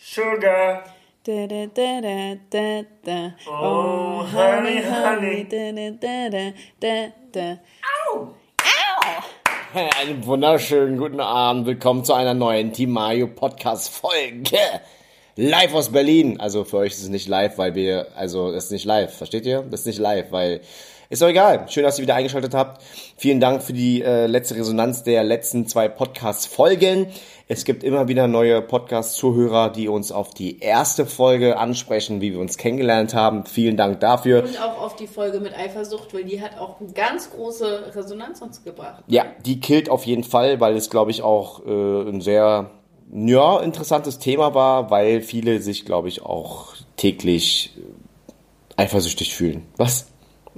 Sugar. Da, da, da, da, da, da. Oh, honey, honey. Da, da, da, da, da, da. Einen wunderschönen guten Abend. Willkommen zu einer neuen Team Mario Podcast Folge. Live aus Berlin. Also für euch ist es nicht live, weil wir, also es ist nicht live. Versteht ihr? Das ist nicht live, weil ist doch egal. Schön, dass ihr wieder eingeschaltet habt. Vielen Dank für die äh, letzte Resonanz der letzten zwei Podcast-Folgen. Es gibt immer wieder neue Podcast-Zuhörer, die uns auf die erste Folge ansprechen, wie wir uns kennengelernt haben. Vielen Dank dafür. Und auch auf die Folge mit Eifersucht, weil die hat auch eine ganz große Resonanz uns gebracht. Ja, die killt auf jeden Fall, weil es, glaube ich, auch äh, ein sehr ja, interessantes Thema war, weil viele sich, glaube ich, auch täglich äh, eifersüchtig fühlen. Was?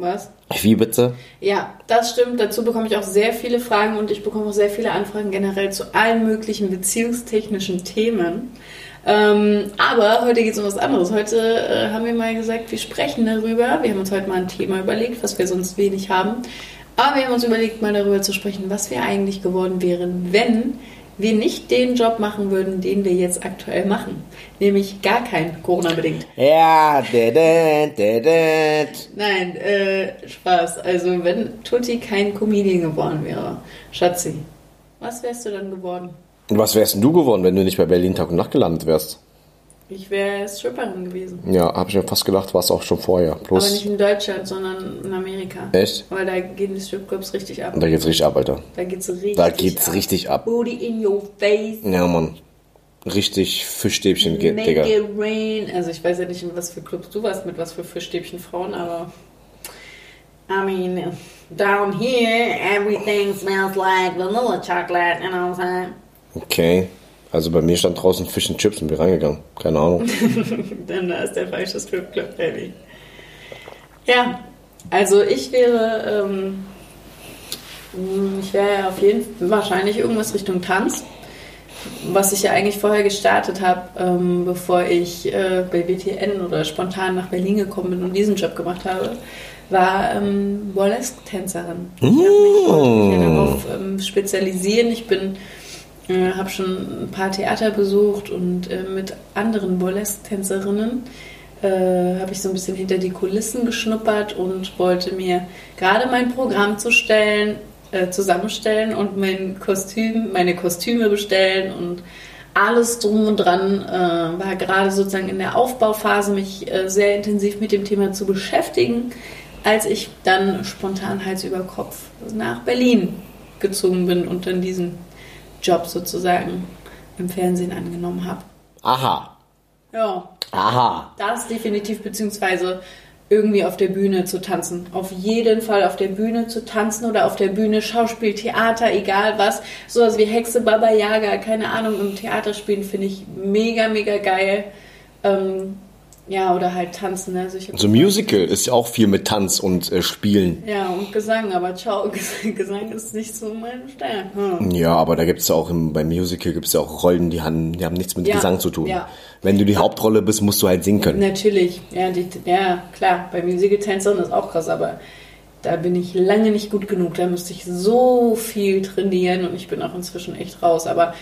Was? Wie bitte? Ja, das stimmt. Dazu bekomme ich auch sehr viele Fragen und ich bekomme auch sehr viele Anfragen generell zu allen möglichen beziehungstechnischen Themen. Ähm, aber heute geht es um was anderes. Heute äh, haben wir mal gesagt, wir sprechen darüber. Wir haben uns heute mal ein Thema überlegt, was wir sonst wenig haben. Aber wir haben uns überlegt, mal darüber zu sprechen, was wir eigentlich geworden wären, wenn wir nicht den Job machen würden, den wir jetzt aktuell machen. Nämlich gar kein Corona-bedingt. Ja, da, da, da, Nein, äh, Spaß. Also wenn Tutti kein Comedian geworden wäre, Schatzi, was wärst du dann geworden? Und was wärst denn du geworden, wenn du nicht bei Berlin Tag und Nacht gelandet wärst? Ich wäre Stripperin gewesen. Ja, habe ich mir fast gedacht, warst auch schon vorher. Aber Bloß, nicht in Deutschland, sondern in Amerika. Echt? Weil da gehen die Stripclubs richtig ab. da geht's richtig ab, Alter. Da geht's richtig Da geht's ab. richtig ab. Booty in your face. Ja, Mann. Richtig Fischstäbchen, geht, Make Digga. it rain. Also ich weiß ja nicht, in was für Clubs du warst, mit was für Fischstäbchen Frauen, aber I mean, down here everything smells like vanilla chocolate, you know what I'm saying? Okay. Also bei mir stand draußen Fish and Chips und bin reingegangen. Keine Ahnung. Dann da ist der falsche Stripclub, Baby. Ja, also ich wäre, ähm, ich wäre auf jeden Fall wahrscheinlich irgendwas Richtung Tanz, was ich ja eigentlich vorher gestartet habe, ähm, bevor ich äh, bei WTN oder spontan nach Berlin gekommen bin und diesen Job gemacht habe, war ähm, Burlesque-Tänzerin. Ich habe mich, mich ja darauf ähm, spezialisieren. Ich bin äh, habe schon ein paar Theater besucht und äh, mit anderen Burlesque-Tänzerinnen äh, habe ich so ein bisschen hinter die Kulissen geschnuppert und wollte mir gerade mein Programm zu stellen, äh, zusammenstellen und mein Kostüm, meine Kostüme bestellen und alles drum und dran äh, war gerade sozusagen in der Aufbauphase, mich äh, sehr intensiv mit dem Thema zu beschäftigen, als ich dann spontan Hals über Kopf nach Berlin gezogen bin und dann diesen Job sozusagen im Fernsehen angenommen habe. Aha. Ja, Aha. das definitiv, beziehungsweise irgendwie auf der Bühne zu tanzen. Auf jeden Fall auf der Bühne zu tanzen oder auf der Bühne Schauspiel, Theater, egal was. Sowas wie Hexe, Baba Yaga, keine Ahnung, im Theater spielen finde ich mega, mega geil. Ähm, ja, oder halt tanzen. Also ich hab So Musical ist ja auch viel mit Tanz und äh, Spielen. ja, und Gesang, aber ciao, Gesang ist nicht so mein Stern. Hm. Ja, aber da gibt's ja auch im, beim Musical gibt's ja auch Rollen, die haben, die haben nichts mit Ja, Gesang zu tun. ja. Wenn du die Hauptrolle bist, musst du halt singen können. Natürlich, ja, die, ja klar, bei Musical-Tänzern ist auch krass, aber da bin ich lange nicht gut genug. Da müsste ich so viel trainieren und ich bin auch inzwischen echt raus. Aber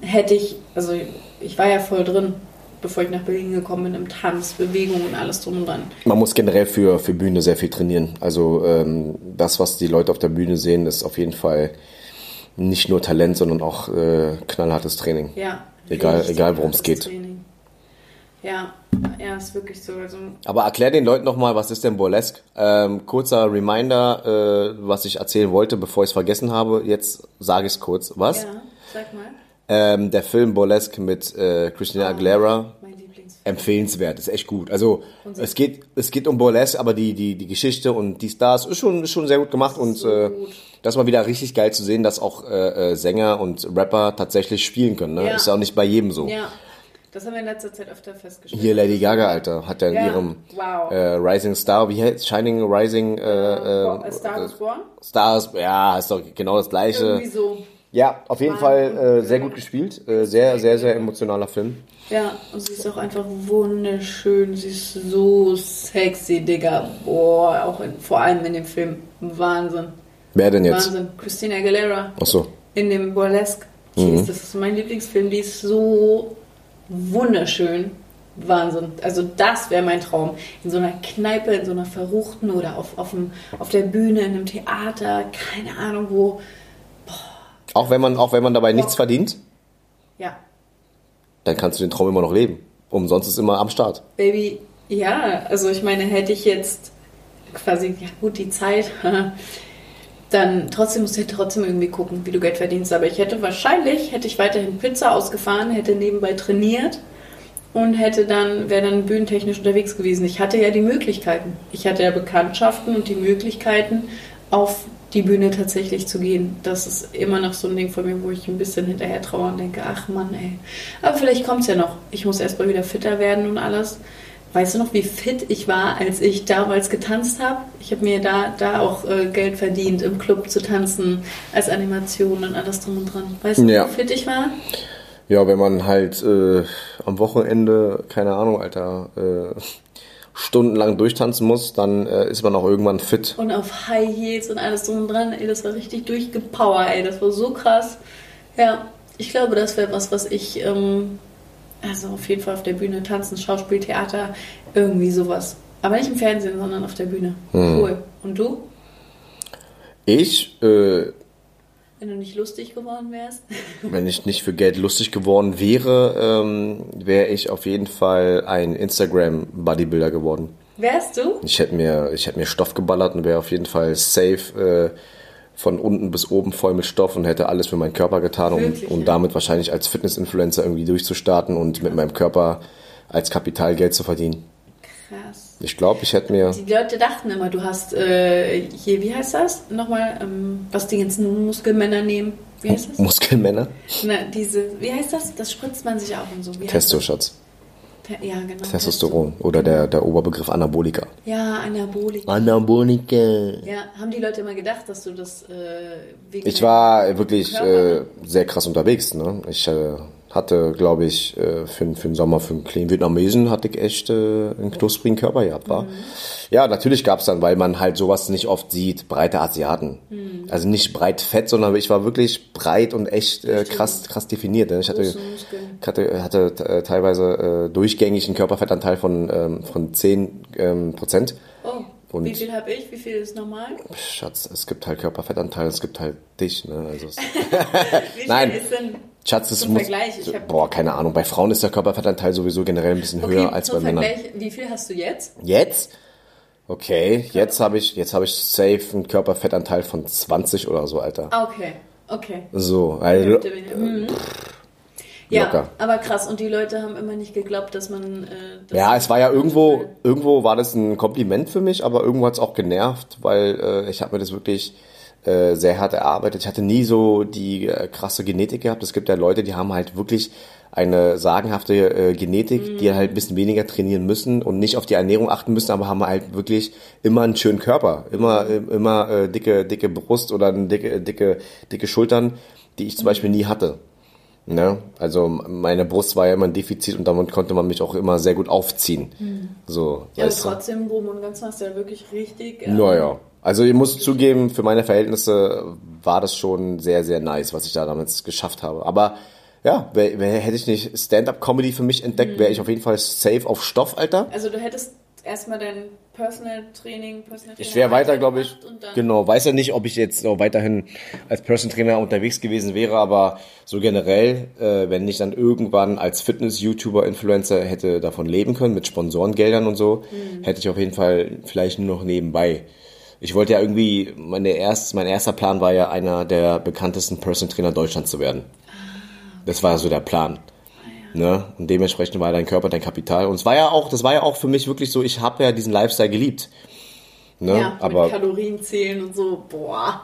hätte ich, also ich war ja voll drin, bevor ich nach Berlin gekommen bin, im Tanz, Bewegung und alles drum und dran. Man muss generell für, für Bühne sehr viel trainieren. Also ähm, das, was die Leute auf der Bühne sehen, ist auf jeden Fall nicht nur Talent, sondern auch äh, knallhartes Training. Ja. Egal- egal, worum's hartes geht. Training. Ja, ja, ist wirklich so. Also, Aber erklär den Leuten nochmal, was ist denn Burlesque? Ähm, kurzer Reminder, äh, was ich erzählen wollte, bevor ich es vergessen habe. Jetzt sage ich es kurz. Was? ja, sag mal. Ähm, der Film Burlesque mit äh, Christina Aguilera. Mein Lieblingsfilm. empfehlenswert, ist echt gut. Also es geht, es geht um Burlesque, aber die, die, die Geschichte und die Stars ist schon, ist schon sehr gut gemacht und äh, das war wieder richtig geil zu sehen, dass auch äh, äh, Sänger und Rapper tatsächlich spielen können. Ne? Ja. Ist ja auch nicht bei jedem so. Ja, das haben wir in letzter Zeit öfter festgestellt. Hier Lady Gaga, Alter, hat ja in Ja, ihrem wow. äh, Rising Star, wie heißt Shining Rising äh, äh, Star is Born? Stars, ja, ist doch genau das gleiche. Irgendwie so. Ja, auf jeden. Fall äh, sehr gut gespielt, äh, sehr, sehr, sehr emotionaler Film. Ja, und sie ist auch einfach wunderschön. Sie ist so sexy, Digga. Boah, auch in, vor allem in dem Film. Wahnsinn. Wer denn jetzt? Wahnsinn. Christina Aguilera Ach so. in dem Burlesque. Mhm. Das ist mein Lieblingsfilm. Die ist so wunderschön. Wahnsinn. Also das wäre mein Traum. In so einer Kneipe, in so einer verruchten oder auf, auf, dem, auf der Bühne, in einem Theater, keine Ahnung wo. Auch wenn man, auch wenn man dabei nichts verdient, Ja, dann kannst du den Traum immer noch leben. Umsonst ist immer am Start. Baby, ja, also ich meine, hätte ich jetzt quasi, ja gut, die Zeit, dann trotzdem musst du trotzdem irgendwie gucken, wie du Geld verdienst. Aber ich hätte wahrscheinlich, hätte ich weiterhin Pizza ausgefahren, hätte nebenbei trainiert und hätte dann, wäre dann bühnentechnisch unterwegs gewesen. Ich hatte ja die Möglichkeiten. Ich hatte ja Bekanntschaften und die Möglichkeiten, auf die Bühne tatsächlich zu gehen. Das ist immer noch so ein Ding von mir, wo ich ein bisschen hinterher traue und denke, ach Mann, ey. Aber vielleicht kommt es ja noch. Ich muss erst mal wieder fitter werden und alles. Weißt du noch, wie fit ich war, als ich damals getanzt habe? Ich habe mir da, da auch äh, Geld verdient, im Club zu tanzen, als Animation und alles drum und dran. Weißt du, Ja. wie fit ich war? Ja, wenn man halt äh, am Wochenende, keine Ahnung, Alter, äh, stundenlang durchtanzen muss, dann äh, ist man auch irgendwann fit. Und auf High Heels und alles drum und dran. Ey, das war richtig durchgepower, ey. Das war so krass. Ja, ich glaube, das wäre was, was ich, ähm, also auf jeden Fall auf der Bühne tanzen, Schauspiel, Theater, irgendwie sowas. Aber nicht im Fernsehen, sondern auf der Bühne. Cool. Und du? Ich, äh, Wenn du nicht lustig geworden wärst? wenn ich nicht für Geld lustig geworden wäre, ähm, wäre ich auf jeden Fall ein Instagram-Bodybuilder geworden. Wärst du? Ich hätte mir, ich hätte mir Stoff geballert und wäre auf jeden Fall safe äh, von unten bis oben voll mit Stoff und hätte alles für meinen Körper getan, um, Wirklich, um ja? damit wahrscheinlich als Fitness-Influencer irgendwie durchzustarten und mit meinem Körper als Kapital Geld zu verdienen. Ich glaube, ich hätte mir. Die Leute dachten immer, du hast äh, hier, wie heißt das? Nochmal, ähm, was die ganzen Muskelmänner nehmen. Wie heißt das? Muskelmänner? Na, diese, wie heißt das? Das spritzt man sich auch und so. Wie Testoschatz. Ja, genau. Testosteron. Oder der, der Oberbegriff Anabolika. Ja, Anabolik. Anabolika. Ja, haben die Leute immer gedacht, dass du das äh, wegen Ich war wirklich äh, sehr krass unterwegs. Ne? Ich äh, hatte, glaube ich, äh, für, für den Sommer, für einen kleinen Vietnamesen, hatte ich echt äh, einen knusprigen Körper gehabt. War. Ja, natürlich gab's dann, weil man halt sowas nicht oft sieht, breite Asiaten. Also nicht breit fett, sondern ich war wirklich breit und echt äh, krass, krass definiert. Ne? Ich hatte, hatte, hatte äh, teilweise äh, durchgängig einen Körperfettanteil von, ähm, von 10 ähm, Prozent. Oh, Und- wie viel habe ich? Wie viel ist normal? Schatz, es gibt halt Körperfettanteil, es gibt halt dich. Ne? Also es, Wie viel Nein. ist denn Schatz, es muss. Boah, keine Ahnung. Bei Frauen ist der Körperfettanteil sowieso generell ein bisschen höher als bei Männern. Vergleich, wie viel hast du jetzt? Jetzt? Okay, jetzt habe ich, jetzt habe ich safe einen Körperfettanteil von 20 oder so, Alter. Ah, okay, okay. So, also, Mhm. Ja, Locker. aber krass. Und die Leute haben immer nicht geglaubt, dass man. Äh, dass ja, es war ja irgendwo, irgendwo war das ein Kompliment für mich, aber irgendwo hat's auch genervt, weil äh, ich habe mir das wirklich äh, sehr hart erarbeitet. Ich hatte nie so die äh, krasse Genetik gehabt. Es gibt ja Leute, die haben halt wirklich eine sagenhafte äh, Genetik, die halt ein bisschen weniger trainieren müssen und nicht auf die Ernährung achten müssen, aber haben halt wirklich immer einen schönen Körper, immer äh, immer äh, dicke dicke Brust oder dicke dicke dicke Schultern, die ich zum Beispiel nie hatte. Ne? Also meine Brust war ja immer ein Defizit und damit konnte man mich auch immer sehr gut aufziehen. So, Ja, aber trotzdem, Groben und Ganzen hast du ja wirklich richtig. äh, Naja. Also ich muss zugeben, für meine Verhältnisse war das schon sehr, sehr nice, was ich da damals geschafft habe. Aber ja, wär, wär, hätte ich nicht Stand-up-Comedy für mich entdeckt, wäre ich auf jeden Fall safe auf Stoff, Alter. Also du hättest erstmal dein Personal Training, Personal Ich Trainer wäre weiter, glaube ich. Genau, weiß ja nicht, ob ich jetzt noch weiterhin als Person Trainer unterwegs gewesen wäre, aber so generell, äh, wenn ich dann irgendwann als Fitness-YouTuber, Influencer hätte davon leben können, mit Sponsorengeldern und so, Mhm. hätte ich auf jeden Fall vielleicht nur noch nebenbei. Ich wollte ja irgendwie, meine erst, mein erster Plan war ja, einer der bekanntesten Person Trainer Deutschlands zu werden. Das war so der Plan. Ne? Und dementsprechend war dein Körper dein Kapital. Und es war ja auch, das war ja auch für mich wirklich so, ich habe ja diesen Lifestyle geliebt. Ne? Ja, aber mit Kalorien zählen und so. Boah.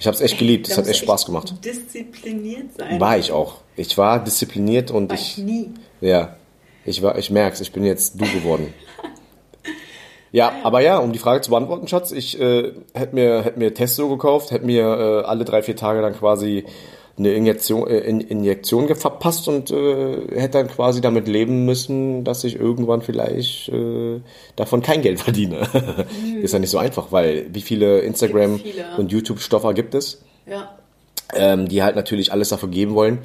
ich habe es echt geliebt. Es hat echt Spaß gemacht. Diszipliniert sein. War ich auch. Ich war diszipliniert und War ich ich, nie. ja, ich war, ich merk's, ich bin jetzt du geworden. Ja, aber ja, um die Frage zu beantworten, Schatz, ich äh, hätte mir, hätt mir Testo gekauft, hätte mir äh, alle drei, vier Tage dann quasi eine Injektion, äh, In Injektion verpasst und äh, hätte dann quasi damit leben müssen, dass ich irgendwann vielleicht äh, davon kein Geld verdiene. Ist ja nicht so einfach, weil wie viele Instagram viele. und YouTube-Stoffer gibt es? Ja. Ähm, die halt natürlich alles dafür geben wollen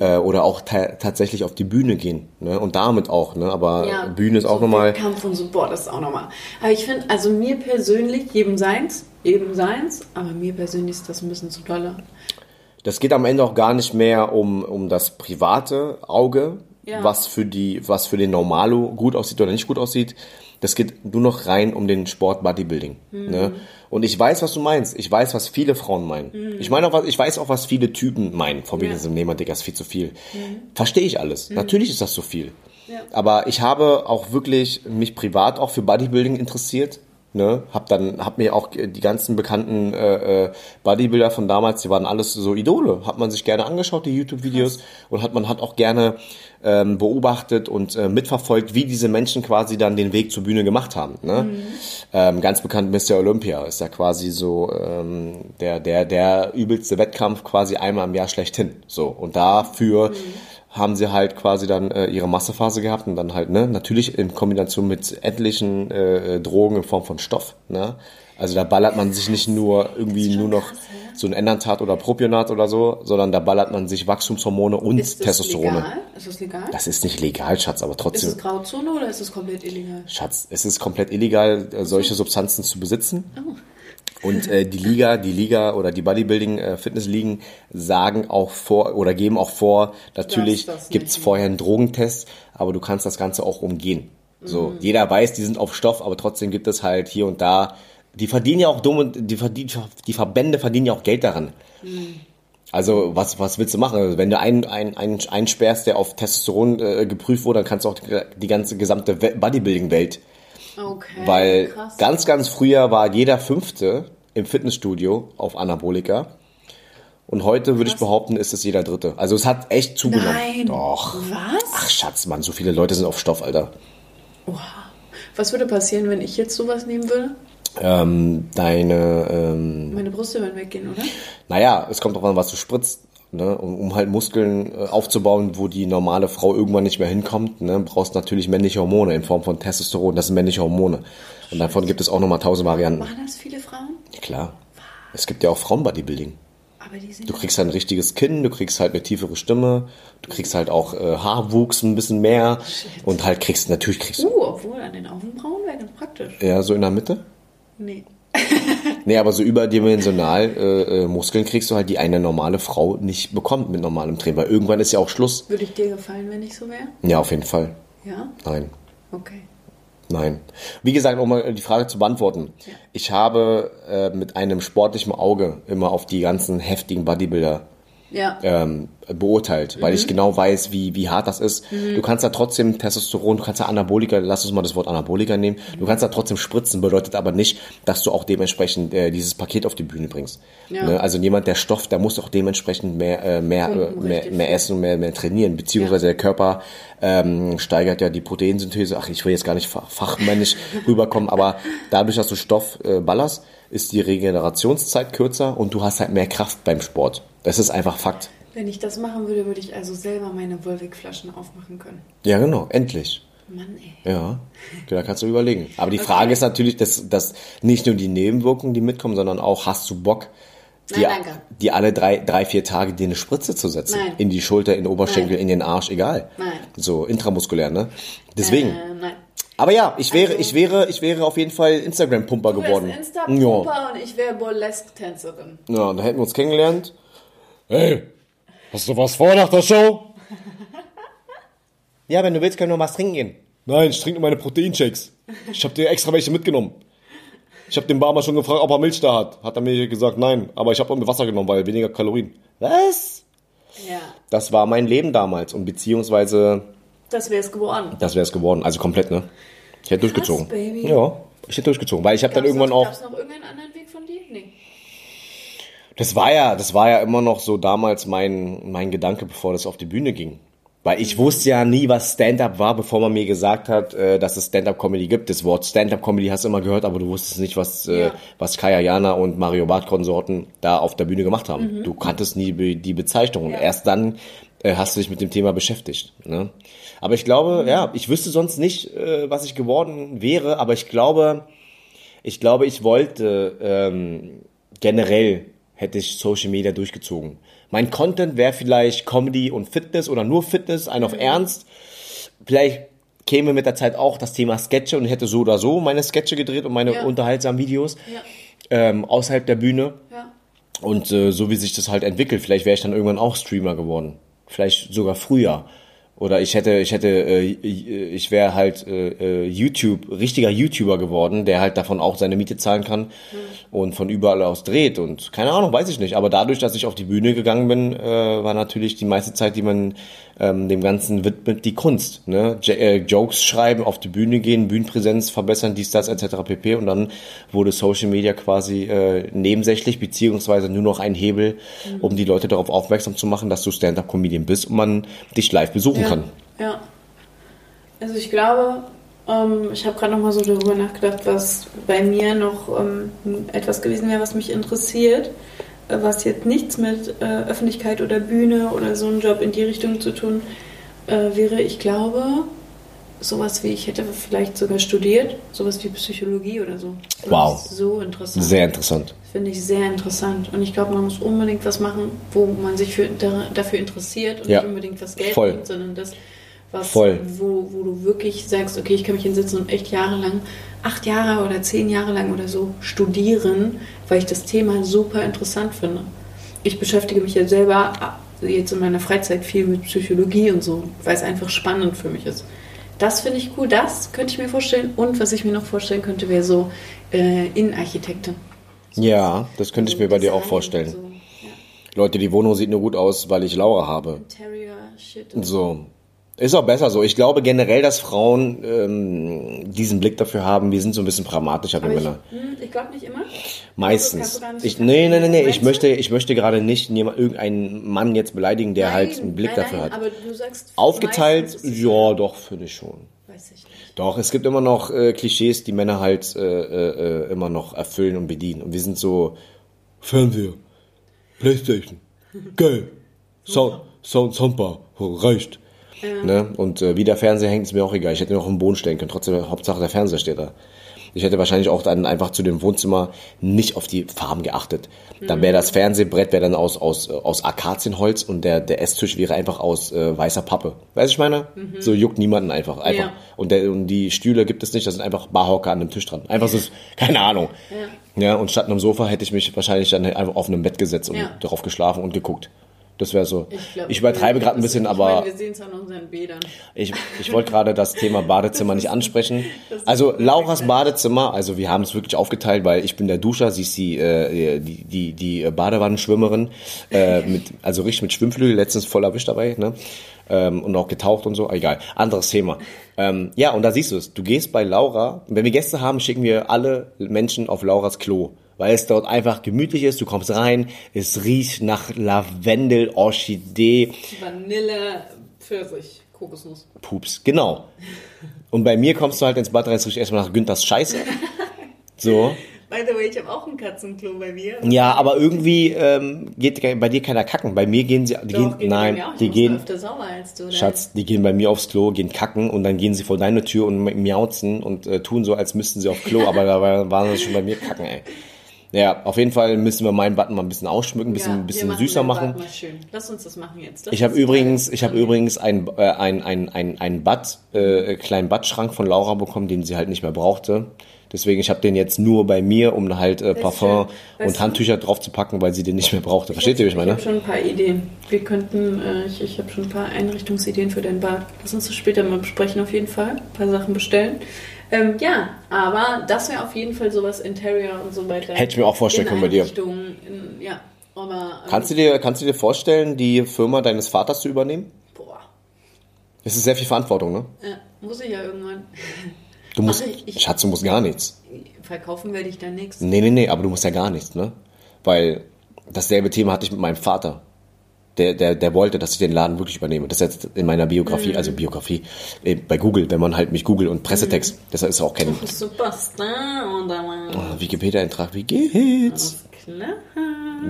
äh, oder auch ta tatsächlich auf die Bühne gehen ne? und damit auch, ne? aber Bühne ist auch so nochmal, Wettkampf und das ist auch nochmal. Aber ich finde, also mir persönlich, jedem seins, jedem seins, aber mir persönlich ist das ein bisschen zu dolle. das geht am Ende auch gar nicht mehr um, um das private Auge, Ja. was für die, was für den Normalo gut aussieht oder nicht gut aussieht. Das geht nur noch rein um den Sport Bodybuilding. Mhm. Ne? Und ich weiß, was du meinst. Ich weiß, was viele Frauen meinen. Ich meine auch, was, ich weiß auch, was viele Typen meinen. Von wegen Mhm. Ja. Mhm. man, Digga, ist viel zu viel. Verstehe ich alles. Natürlich ist das zu viel. Ja. Aber ich habe auch wirklich mich privat auch für Bodybuilding interessiert. Ne, hab dann, hab mir auch die ganzen bekannten äh, äh, Bodybuilder von damals, die waren alles so Idole, hat man sich gerne angeschaut, die YouTube-Videos und hat man hat auch gerne ähm, beobachtet und äh, mitverfolgt, wie diese Menschen quasi dann den Weg zur Bühne gemacht haben. Ne? Ähm, ganz bekannt Mr. Olympia ist ja quasi so ähm, der der der übelste Wettkampf quasi einmal im Jahr schlechthin. So und dafür haben sie halt quasi dann äh, ihre Massephase gehabt und dann halt, ne, natürlich in Kombination mit etlichen äh, Drogen in Form von Stoff, ne. Also da ballert man sich nicht nur irgendwie nur noch so ein Enantat oder Propionat oder so, sondern da ballert man sich Wachstumshormone und Ist das Testosterone. legal? Ist das legal? Das ist nicht legal, Schatz, aber ist trotzdem, es Grauzone oder ist es komplett illegal? Schatz, es ist komplett illegal, äh, solche Substanzen zu besitzen. Oh. Und äh, die Liga, die Liga oder die Bodybuilding äh, Fitnessligen sagen auch vor oder geben auch vor, natürlich gibt's nicht- vorher einen Drogentest, aber du kannst das Ganze auch umgehen. So, Mhm. jeder weiß, die sind auf Stoff, aber trotzdem gibt es halt hier und da, die verdienen ja auch dumm und die, verdienen, die Verbände verdienen ja auch Geld daran. Mhm. Also was, was willst du machen? Also, wenn du einen, einen, einen einsperrst, der auf Testosteron äh, geprüft wurde, dann kannst du auch die, die ganze gesamte We- Bodybuilding-Welt Okay. weil krass. ganz, ganz früher war jeder Fünfte im Fitnessstudio auf Anabolika. Und heute würde ich behaupten, ist es jeder Dritte. Also es hat echt zugenommen. Nein. Doch. Was? Ach Schatz, Mann, so viele Leute sind auf Stoff, Alter. Was würde passieren, wenn ich jetzt sowas nehmen würde? Ähm, deine, ähm, Meine Brüste würden weggehen, oder? naja, es kommt drauf an, was du spritzt. Ne? Um, um halt Muskeln äh, aufzubauen, wo die normale Frau irgendwann nicht mehr hinkommt, ne? brauchst du natürlich männliche Hormone in Form von Testosteron. Das sind männliche Hormone. Und davon gibt es auch nochmal tausend Varianten. Machen das viele Frauen? Ja, klar. Es gibt ja auch Frauenbodybuilding. Aber die sind. Du kriegst halt ein richtiges Kinn, du kriegst halt eine tiefere Stimme, du kriegst halt auch äh, Haarwuchs ein bisschen mehr und halt kriegst, natürlich kriegst du, Uh, obwohl an den Augenbrauen wäre ganz praktisch. ja, so in der Mitte. Nee. Nee, aber so überdimensional äh, äh, Muskeln kriegst du halt, die eine normale Frau nicht bekommt mit normalem Training, weil irgendwann ist ja auch Schluss. Würde ich dir gefallen, wenn ich so wäre? Ja, auf jeden Fall. Ja? Nein. Okay. Nein. Wie gesagt, um mal die Frage zu beantworten. Ich habe äh, mit einem sportlichen Auge immer auf die ganzen heftigen Bodybuilder Ja. ähm, beurteilt, weil Mhm. ich genau weiß, wie, wie hart das ist. Du kannst da trotzdem Testosteron, du kannst da Anabolika, lass uns mal das Wort Anabolika nehmen, du kannst da trotzdem spritzen, bedeutet aber nicht, dass du auch dementsprechend äh, dieses Paket auf die Bühne bringst. Ja. Ne? Also jemand, der Stoff, der muss auch dementsprechend mehr, äh, mehr, äh, Pumpen, mehr, richtig mehr viel. essen und mehr, mehr trainieren, beziehungsweise der Körper ähm, steigert ja die Proteinsynthese. Ach, ich will jetzt gar nicht fach- fachmännisch rüberkommen, aber dadurch, dass du Stoff äh, ballerst, ist die Regenerationszeit kürzer und du hast halt mehr Kraft beim Sport. Das ist einfach Fakt. Wenn ich das machen würde, würde ich also selber meine Volvic-Flaschen aufmachen können. Ja, genau, endlich. Mann, ey. Ja, da kannst du überlegen. Aber die Frage ist natürlich, dass, dass nicht nur die Nebenwirkungen, die mitkommen, sondern auch, hast du Bock, Nein, die, danke. die alle drei, drei, vier Tage dir eine Spritze zu setzen? Nein. In die Schulter, in den Oberschenkel, Nein. in den Arsch, egal. Nein. So intramuskulär, ne? Deswegen. Äh, nein. Aber ja, ich wäre, Also- ich wäre, ich wäre auf jeden Fall Instagram-Pumper geworden. wärst ja. Insta-Pumper und ich wäre Burlesque-Tänzerin. ja, da hätten wir uns kennengelernt. Hey, hast du was vor nach der Show? ja, wenn du willst, können wir was trinken gehen. Nein, ich trinke nur meine Proteinshakes. Ich habe dir extra welche mitgenommen. Ich habe den Barmer schon gefragt, ob er Milch da hat. Hat er mir gesagt, nein. Aber ich habe auch mit Wasser genommen, weil weniger Kalorien. Was? Ja. Das war mein Leben damals und beziehungsweise Das wäre es geworden. das wäre es geworden. Also komplett, ne? Ich hätte durchgezogen. Baby. Ja, ich hätte durchgezogen, weil ich habe dann irgendwann noch, auch. Gab's noch irgendeinen anderen Weg von dir? Nee. Das war ja, das war ja immer noch so damals mein, mein Gedanke, bevor das auf die Bühne ging. Weil ich wusste ja nie, was Stand-up war, bevor man mir gesagt hat, äh, dass es Stand-up-Comedy gibt. Das Wort Stand-up-Comedy hast du immer gehört, aber du wusstest nicht, was, äh, Ja. was Kaya Jana und Mario Barth-Konsorten da auf der Bühne gemacht haben. Du kanntest nie die Bezeichnung. Und Ja. erst dann äh, hast du dich mit dem Thema beschäftigt. Ne? Aber ich glaube, ja, ich wüsste sonst nicht, was ich geworden wäre, aber ich glaube, ich glaube, ich wollte ähm, generell hätte ich Social Media durchgezogen. Mein Content wäre vielleicht Comedy und Fitness oder nur Fitness, ein auf Ernst. Vielleicht käme mit der Zeit auch das Thema Sketche und ich hätte so oder so meine Sketche gedreht und meine Ja. unterhaltsamen Videos Ja. ähm, außerhalb der Bühne. Ja. Und äh, so wie sich das halt entwickelt, vielleicht wäre ich dann irgendwann auch Streamer geworden. Vielleicht sogar früher. Oder ich hätte, ich hätte, äh, ich wäre halt äh, äh, YouTube, richtiger YouTuber geworden, der halt davon auch seine Miete zahlen kann und von überall aus dreht. Und keine Ahnung, weiß ich nicht. Aber dadurch, dass ich auf die Bühne gegangen bin, äh, war natürlich die meiste Zeit, die man ähm, dem Ganzen widmet, die Kunst. Ne? Äh, Jokes schreiben, auf die Bühne gehen, Bühnenpräsenz verbessern, dies, das, etc. pp. Und dann wurde Social Media quasi äh, nebensächlich, beziehungsweise nur noch ein Hebel, um die Leute darauf aufmerksam zu machen, dass du Stand-Up-Comedian bist und man dich live besuchen Ja. Kann. ja. Also ich glaube, ähm, ich habe gerade noch mal so darüber nachgedacht, was bei mir noch ähm, etwas gewesen wäre, was mich interessiert, äh, was jetzt nichts mit äh, Öffentlichkeit oder Bühne oder so einem Job in die Richtung zu tun äh, wäre. Ich glaube, sowas wie, ich hätte vielleicht sogar studiert, sowas wie Psychologie oder so. Das Wow. ist So interessant. Sehr interessant. Finde ich sehr interessant. Und ich glaube, man muss unbedingt was machen, wo man sich für, da, dafür interessiert und Ja. nicht unbedingt was Geld Voll. bringt, sondern das, was, Voll. Wo, wo du wirklich sagst, okay, ich kann mich hinsetzen und echt jahrelang, acht Jahre oder zehn Jahre lang oder so studieren, weil ich das Thema super interessant finde. Ich beschäftige mich ja selber äh, jetzt in meiner Freizeit viel mit Psychologie und so, weil es einfach spannend für mich ist. Das finde ich cool, das könnte ich mir vorstellen. Und was ich mir noch vorstellen könnte, wäre so äh, Innenarchitektin. Ja, das könnte ich mir bei dir auch vorstellen. So. Ja. Leute, die Wohnung sieht nur gut aus, weil ich Laura habe. Interior Shit. So. Ist auch besser so. Ich glaube generell, dass Frauen ähm, diesen Blick dafür haben. Wir sind so ein bisschen pragmatischer wie Aber ich, Männer. hm, ich glaube nicht immer. Meistens. gar nicht Ich, nee, nee, nee, nee. Ich möchte, ich möchte gerade nicht jemand, irgendeinen Mann jetzt beleidigen, der halt einen Blick nein, dafür nein, hat. Aber du sagst Aufgeteilt, ja, doch, finde ich schon. Weiß ich nicht. Doch, es gibt immer noch äh, Klischees, die Männer halt äh, äh, immer noch erfüllen und bedienen. Und wir sind so Fernseher, Playstation, geil, Sound, Sound, Soundbar, reicht. Ne? Und äh, wie der Fernseher hängt, ist mir auch egal. Ich hätte ihn auch im Boden stellen können. Trotzdem, Hauptsache der Fernseher steht da. Ich hätte wahrscheinlich auch dann einfach zu dem Wohnzimmer nicht auf die Farben geachtet. Dann wäre das Fernsehbrett wäre dann aus, aus, äh, aus Akazienholz und der, der Esstisch wäre einfach aus äh, weißer Pappe. Weißt du, ich meine? So juckt niemanden einfach. einfach. Ja. Und, der, und die Stühle gibt es nicht, da sind einfach Barhocker an dem Tisch dran. Einfach so, keine Ahnung. Ja. und statt einem Sofa hätte ich mich wahrscheinlich dann einfach auf einem Bett gesetzt und Ja. darauf geschlafen und geguckt. Das wäre so. Ich, glaub, übertreibe gerade ein bisschen, ich aber Meine, wir sehen es an unseren Bädern. ich, ich wollte gerade das Thema Badezimmer nicht ansprechen. Also Lauras Badezimmer, also wir haben es wirklich aufgeteilt, weil ich bin der Duscher, sie ist die, äh, die, die, die Badewannenschwimmerin, äh, mit, also richtig mit Schwimmflügel, letztens voll erwischt dabei, ne? Ähm, und auch getaucht und so, egal, anderes Thema. Ähm, ja, und da siehst du es, du gehst bei Laura, wenn wir Gäste haben, schicken wir alle Menschen auf Lauras Klo. Weil es dort einfach gemütlich ist, du kommst rein, es riecht nach Lavendel, Orchidee, Vanille, Pfirsich, Kokosnuss. Pups, genau. Und bei mir kommst du halt ins Bad rein, es riecht erstmal nach Günthers Scheiße. So. By the way, ich habe auch ein Katzenklo bei mir. Ja, aber irgendwie ähm, geht bei dir keiner kacken. Bei mir gehen sie, die Doch, gehen, nein, die gehen, du. oder? Schatz, die gehen bei mir aufs Klo, gehen kacken und dann gehen sie vor deine Tür und miauzen und äh, tun so, als müssten sie auf Klo, aber da war- waren sie schon bei mir kacken, ey. Ja, auf jeden Fall müssen wir meinen Button mal ein bisschen ausschmücken, ein bisschen, Ja, ein bisschen machen süßer machen. Mal schön. Lass uns das machen jetzt. Das Ich habe übrigens, ich habe übrigens einen äh, ein, ein, ein, ein Bad, äh, kleinen Badschrank von Laura bekommen, den sie halt nicht mehr brauchte. Deswegen, ich habe den jetzt nur bei mir, um halt äh, Parfum und Handtücher drauf zu packen, weil sie den nicht mehr brauchte. Versteht ihr, wie ich Ich meine? habe schon ein paar Ideen. Wir könnten, äh, ich, ich habe schon ein paar Einrichtungsideen für dein Bad. Lass uns das später mal besprechen, auf jeden Fall. Ein paar Sachen bestellen. Ähm, ja, aber das wäre auf jeden Fall sowas Interior und so weiter. Hätte ich mir auch vorstellen können bei dir. In, ja, aber. ähm, Kannst du dir, kannst du dir vorstellen, die Firma deines Vaters zu übernehmen? Boah, Das ist sehr viel Verantwortung, ne? ja, muss ich ja irgendwann. Du musst, ich- ich- Schatz, du musst gar nichts. Verkaufen werde ich dann nichts. Nee, nee, nee, aber du musst ja gar nichts, ne? Weil dasselbe Thema hatte ich mit meinem Vater. Der, der, der wollte, dass ich den Laden wirklich übernehme. Das ist jetzt in meiner Biografie, Mhm. also Biografie, äh, bei Google, wenn man halt mich googelt und Pressetext. Das ist auch kein Superstar was? Ah, Wikipedia-Eintrag. Wie geht's? Klar.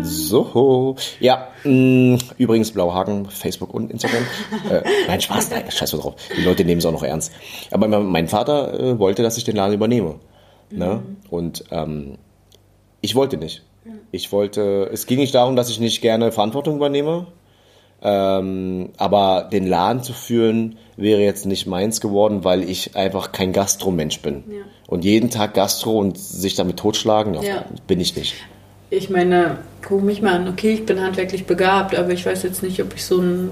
So. Ja, mh, übrigens Blauhagen, Facebook und Instagram. äh, nein, Spaß, nein, scheiß mal drauf. Die Leute nehmen es auch noch ernst. Aber mein Vater äh, wollte, dass ich den Laden übernehme. Ne? Und ähm, ich wollte nicht. Ich wollte, es ging nicht darum, dass ich nicht gerne Verantwortung übernehme, ähm, aber den Laden zu führen wäre jetzt nicht meins geworden, weil ich einfach kein Gastromensch bin. Ja. Und jeden Tag Gastro und sich damit totschlagen, Ja. bin ich nicht. Ich meine, guck mich mal an, okay, ich bin handwerklich begabt, aber ich weiß jetzt nicht, ob ich so ein,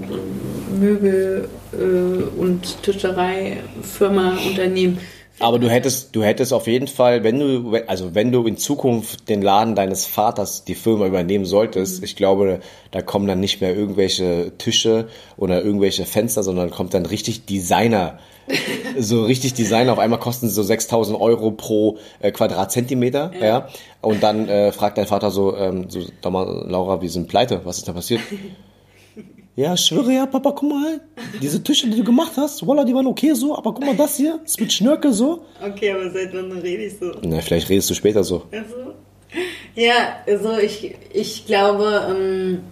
Möbel- äh, und Tischlerei-Firma unternehmen. Aber du hättest, du hättest auf jeden Fall, wenn du, also wenn du in Zukunft den Laden deines Vaters, die Firma übernehmen solltest, ich glaube, da kommen dann nicht mehr irgendwelche Tische oder irgendwelche Fenster, sondern kommt dann richtig Designer, so richtig Designer. Auf einmal kosten sie so 6000 Euro pro äh, Quadratzentimeter, ja. Und dann äh, fragt dein Vater so, ähm, so, Laura, wir sind pleite, was ist da passiert? Ja, ich schwöre ja, Papa, guck mal, diese Tische, die du gemacht hast, voila, die waren okay so, aber guck mal das hier, das mit Schnörkel so. Okay, aber seit wann rede ich so? Na, vielleicht redest du später so. Also, ja, also ich, ich glaube, ähm,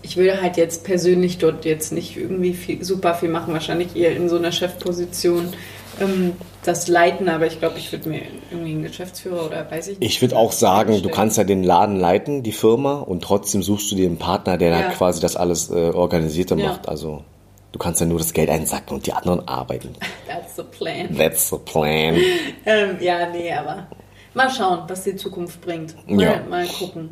ich will halt jetzt persönlich dort jetzt nicht irgendwie viel, super viel machen, wahrscheinlich eher in so einer Chefposition das leiten, aber ich glaube, ich würde mir irgendwie einen Geschäftsführer oder weiß ich nicht. Ich würde auch sagen, du kannst ja den Laden leiten, die Firma, und trotzdem suchst du dir einen Partner, der Ja. da quasi das alles äh, organisierte Ja. macht. Also du kannst ja nur das Geld einsacken und die anderen arbeiten. That's the plan. That's the plan. Ähm, ja, nee, aber mal schauen, was die Zukunft bringt. Mal, Ja. mal gucken.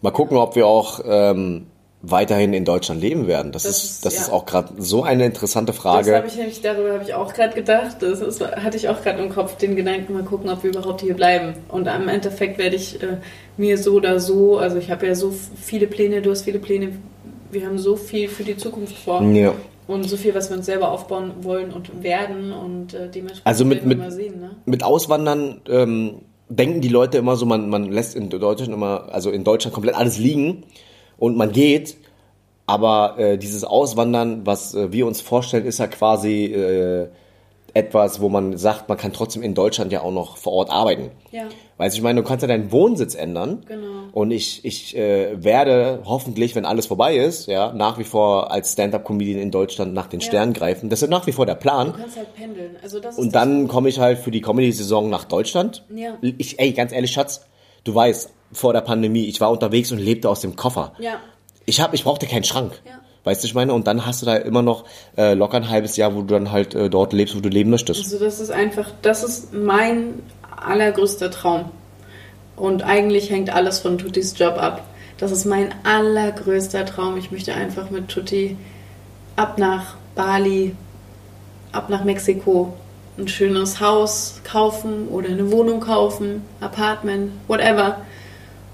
Mal gucken, ob wir auch ähm, weiterhin in Deutschland leben werden. Das, Das ist, das ja. ist auch gerade so eine interessante Das Frage. habe ich nämlich, darüber habe ich auch gerade gedacht. Das ist, hatte ich auch gerade im Kopf, den Gedanken, mal gucken, ob wir überhaupt hier bleiben. Und am Endeffekt werde ich äh, mir so oder so, also ich habe ja so viele Pläne, du hast viele Pläne, wir haben so viel für die Zukunft vor. ja. Und so viel, was wir uns selber aufbauen wollen und werden. Und äh, dementsprechend Also mit- mit- mal sehen. Ne? mit Auswandern ähm, denken die Leute immer so, man, man lässt in Deutschland immer, also in Deutschland komplett alles liegen und man geht. Aber äh, dieses Auswandern, was äh, wir uns vorstellen, ist ja quasi äh, etwas, wo man sagt, man kann trotzdem in Deutschland ja auch noch vor Ort arbeiten. Ja, Weißt du, ich meine, du kannst ja deinen Wohnsitz ändern. Genau. Und ich, ich äh, werde hoffentlich, wenn alles vorbei ist, ja, nach wie vor als Stand-Up-Comedian in Deutschland nach den Ja. Sternen greifen. Das ist nach wie vor der Plan. du kannst halt pendeln. Also das ist Und dann komme ich halt für die Comedy-Saison nach Deutschland. Ja. Ich, ey, ganz ehrlich, Schatz, du weißt, vor der Pandemie, ich war unterwegs und lebte aus dem Koffer. Ja, Ich hab, ich brauchte keinen Schrank. Ja. Weißt du, ich meine? Und dann hast du da immer noch äh, locker ein halbes Jahr, wo du dann halt äh, dort lebst, wo du leben möchtest. Also das ist einfach, das ist mein allergrößter Traum. Und eigentlich hängt alles von Tutis Job ab. Das ist mein allergrößter Traum. Ich möchte einfach mit Tutti ab nach Bali, ab nach Mexiko, ein schönes Haus kaufen oder eine Wohnung kaufen, Apartment, whatever.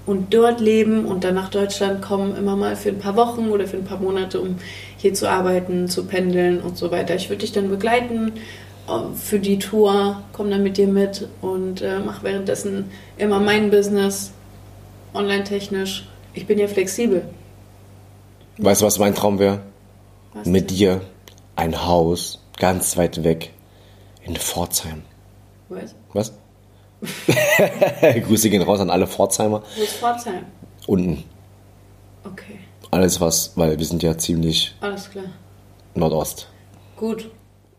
Und dort leben und dann nach Deutschland kommen, immer mal für ein paar Wochen oder für ein paar Monate, um hier zu arbeiten, zu pendeln und so weiter. Ich würde dich dann begleiten äh, für die Tour, komm dann mit dir mit und äh, mach währenddessen immer mein Business, online-technisch. Ich bin ja flexibel. Weißt du, was mein Traum wäre? Mit dir ein Haus ganz weit weg in Pforzheim. Was? Was? Grüße gehen raus an alle Pforzheimer. Wo ist Pforzheim? Unten. Okay, Alles was, weil wir sind ja ziemlich alles klar. Nordost. Gut.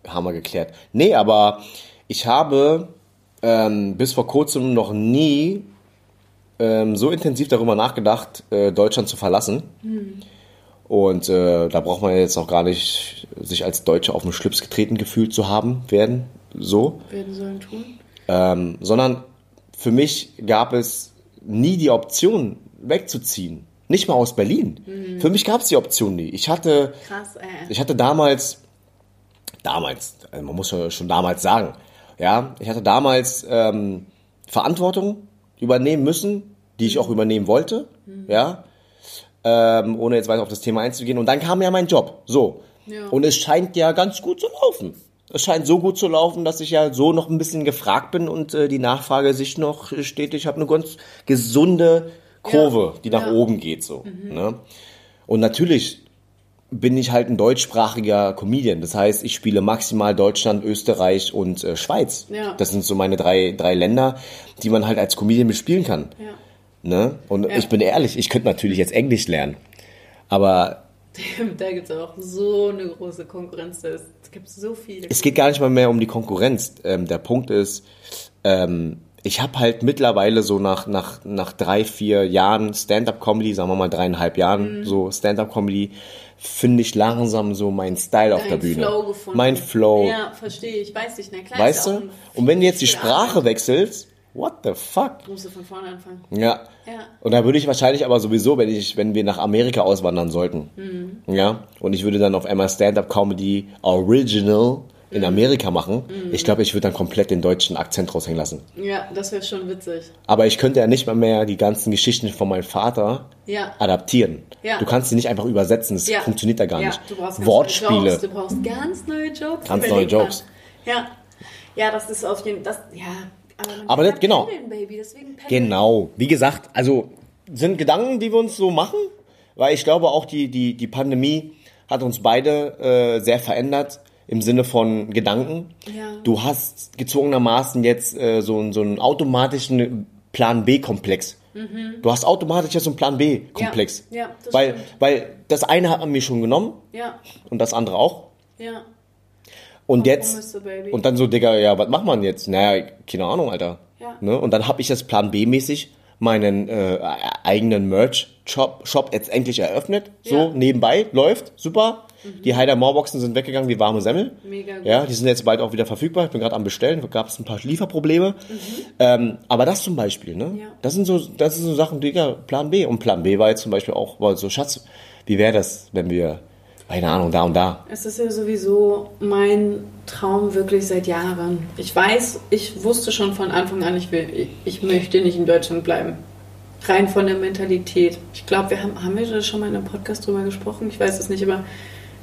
Haben wir geklärt. Nee, aber ich habe ähm, bis vor kurzem noch nie ähm, so intensiv darüber nachgedacht, äh, Deutschland zu verlassen. Und äh, da braucht man jetzt auch gar nicht sich als Deutsche auf den Schlips getreten gefühlt zu haben werden. So. Werden sollen tun. Ähm, sondern für mich gab es nie die Option, wegzuziehen. Nicht mal aus Berlin. Für mich gab es die Option nie. Ich hatte, Krass, äh. ich hatte damals, damals, also man muss ja schon damals sagen, ja, ich hatte damals ähm, Verantwortung übernehmen müssen, die ich auch übernehmen wollte, ja, ähm, ohne jetzt weiter auf das Thema einzugehen. Und dann kam ja mein Job, so. Ja. Und es scheint ja ganz gut zu laufen. Es scheint so gut zu laufen, dass ich ja so noch ein bisschen gefragt bin und äh, die Nachfrage sich noch stetig. Ich habe eine ganz gesunde Kurve, Ja, die nach ja. oben geht so. Ne? Und natürlich bin ich halt ein deutschsprachiger Comedian. Das heißt, ich spiele maximal Deutschland, Österreich und äh, Schweiz. Ja. Das sind so meine drei, drei Länder, die man halt als Comedian bespielen kann. Ne? Und ich bin ehrlich, ich könnte natürlich jetzt Englisch lernen. Aber Da gibt es auch so eine große Konkurrenz. Es gibt so viele. es geht gar nicht mal mehr um die Konkurrenz. Ähm, der Punkt ist, ähm, ich habe halt mittlerweile so nach, nach, nach drei, vier Jahren Stand-Up-Comedy, sagen wir mal dreieinhalb Jahren, Mhm. so Stand-Up-Comedy, finde ich langsam so meinen Style auf der Dein Bühne. Flow gefunden. Mein Flow. Ja, verstehe ich. Weiß ich, na klar. weißt du? Und wenn du jetzt die Sprache wechselst, what the fuck? Musst du von vorne anfangen. Ja. Ja. Und da würde ich wahrscheinlich aber sowieso, wenn ich, wenn wir nach Amerika auswandern sollten, Mhm. ja, und ich würde dann auf einmal Stand-up-Comedy Original Mhm. in Amerika machen, ich glaube, ich würde dann komplett den deutschen Akzent raushängen lassen. Ja, das wäre schon witzig. Aber ich könnte ja nicht mal mehr die ganzen Geschichten von meinem Vater Ja. adaptieren. Ja. Du kannst sie nicht einfach übersetzen, das Ja. funktioniert da gar ja, nicht. Du brauchst ganz Wortspiele. Neue Jokes. Du brauchst ganz neue Jokes. Ganz neue. Jokes. Ja. Ja, das ist auf jeden Fall. Ja. Aber, das- genau. Pendeln. Genau. Wie gesagt, also sind Gedanken, die wir uns so machen, weil ich glaube auch die, die, die Pandemie hat uns beide äh, sehr verändert im Sinne von Gedanken. Ja. Du hast gezwungenermaßen jetzt äh, so, einen- so einen automatischen Plan B-Komplex. Du hast automatisch jetzt so einen Plan B-Komplex. Mhm. Ja, ja, das weil, stimmt. weil das eine hat man mir schon genommen Ja. und das andere auch. Ja. Und jetzt, Baby. und dann so, Digga, ja, was macht man jetzt? Naja, keine Ahnung, Alter. Ja. Ne? Und dann habe ich jetzt Plan B-mäßig meinen äh, eigenen Merch-Shop Shop jetzt endlich eröffnet. So, Ja. nebenbei, läuft, super. Die Heider Moorboxen sind weggegangen wie warme Semmel. Mega gut. Ja, die sind jetzt bald auch wieder verfügbar. Ich bin gerade am Bestellen. Gab es ein paar Lieferprobleme. Ähm, aber das zum Beispiel, ne? Mhm. Ja. Das sind so, das sind so Sachen, Digga, Plan B. Und Plan B war jetzt zum Beispiel auch, war so, Schatz, wie wäre das, wenn wir, keine Ahnung, da und da. Es ist ja sowieso mein Traum wirklich seit Jahren. Ich weiß, ich wusste schon von Anfang an, ich will, ich, möchte nicht in Deutschland bleiben. Rein von der Mentalität. Ich glaube, wir haben, haben wir schon mal in einem Podcast drüber gesprochen? Ich weiß es nicht, aber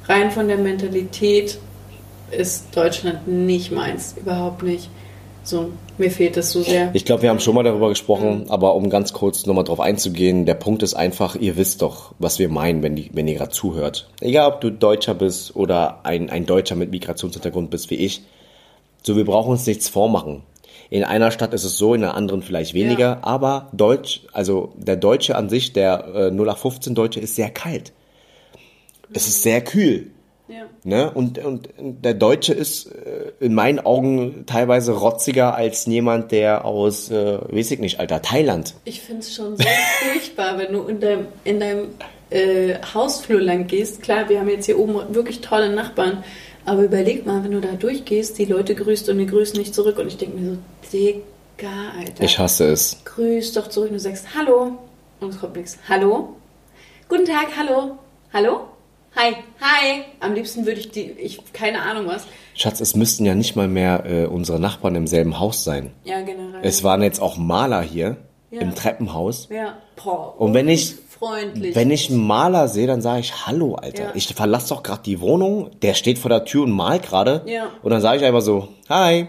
rein von der Mentalität ist Deutschland nicht meins. Überhaupt nicht. So, mir fehlt das so sehr. Ich glaube, wir haben schon mal darüber gesprochen, aber um ganz kurz nochmal drauf einzugehen, der Punkt ist einfach, ihr wisst doch, was wir meinen, wenn, die, wenn ihr gerade zuhört. Egal, ob du Deutscher bist oder ein, ein Deutscher mit Migrationshintergrund bist wie ich. So, wir brauchen uns nichts vormachen. In einer Stadt ist es so, in der anderen vielleicht weniger, Ja. aber Deutsch, also der Deutsche an sich, der äh, 0815 Deutsche ist sehr kalt. Es ist sehr kühl. Ja. Ne? Und, und der Deutsche ist äh, in meinen Augen teilweise rotziger als jemand, der aus, äh, weiß ich nicht, Alter, Thailand. Ich finde es schon so furchtbar, wenn du in deinem, in deinem äh, Hausflur lang gehst. Klar, wir haben jetzt hier oben wirklich tolle Nachbarn, aber überleg mal, wenn du da durchgehst, die Leute grüßt und die grüßen nicht zurück und ich denke mir so, Digga, Alter. Ich hasse es. Grüß doch zurück und du sagst Hallo und es kommt nichts. Hallo? Guten Tag, hallo? Hallo? Hi, hi. Am liebsten würde ich die, ich, keine Ahnung was. Schatz, es müssten ja nicht mal mehr äh, unsere Nachbarn im selben Haus sein. Ja, generell. Es waren jetzt auch Maler hier Ja. im Treppenhaus. ja, boah, Und wenn ich- freundlich. Wenn ich einen Maler sehe, dann sage ich Hallo, Alter. Ja. Ich verlasse doch gerade die Wohnung, der steht vor der Tür und malt gerade. Ja. Und dann sage ich einfach so, Hi.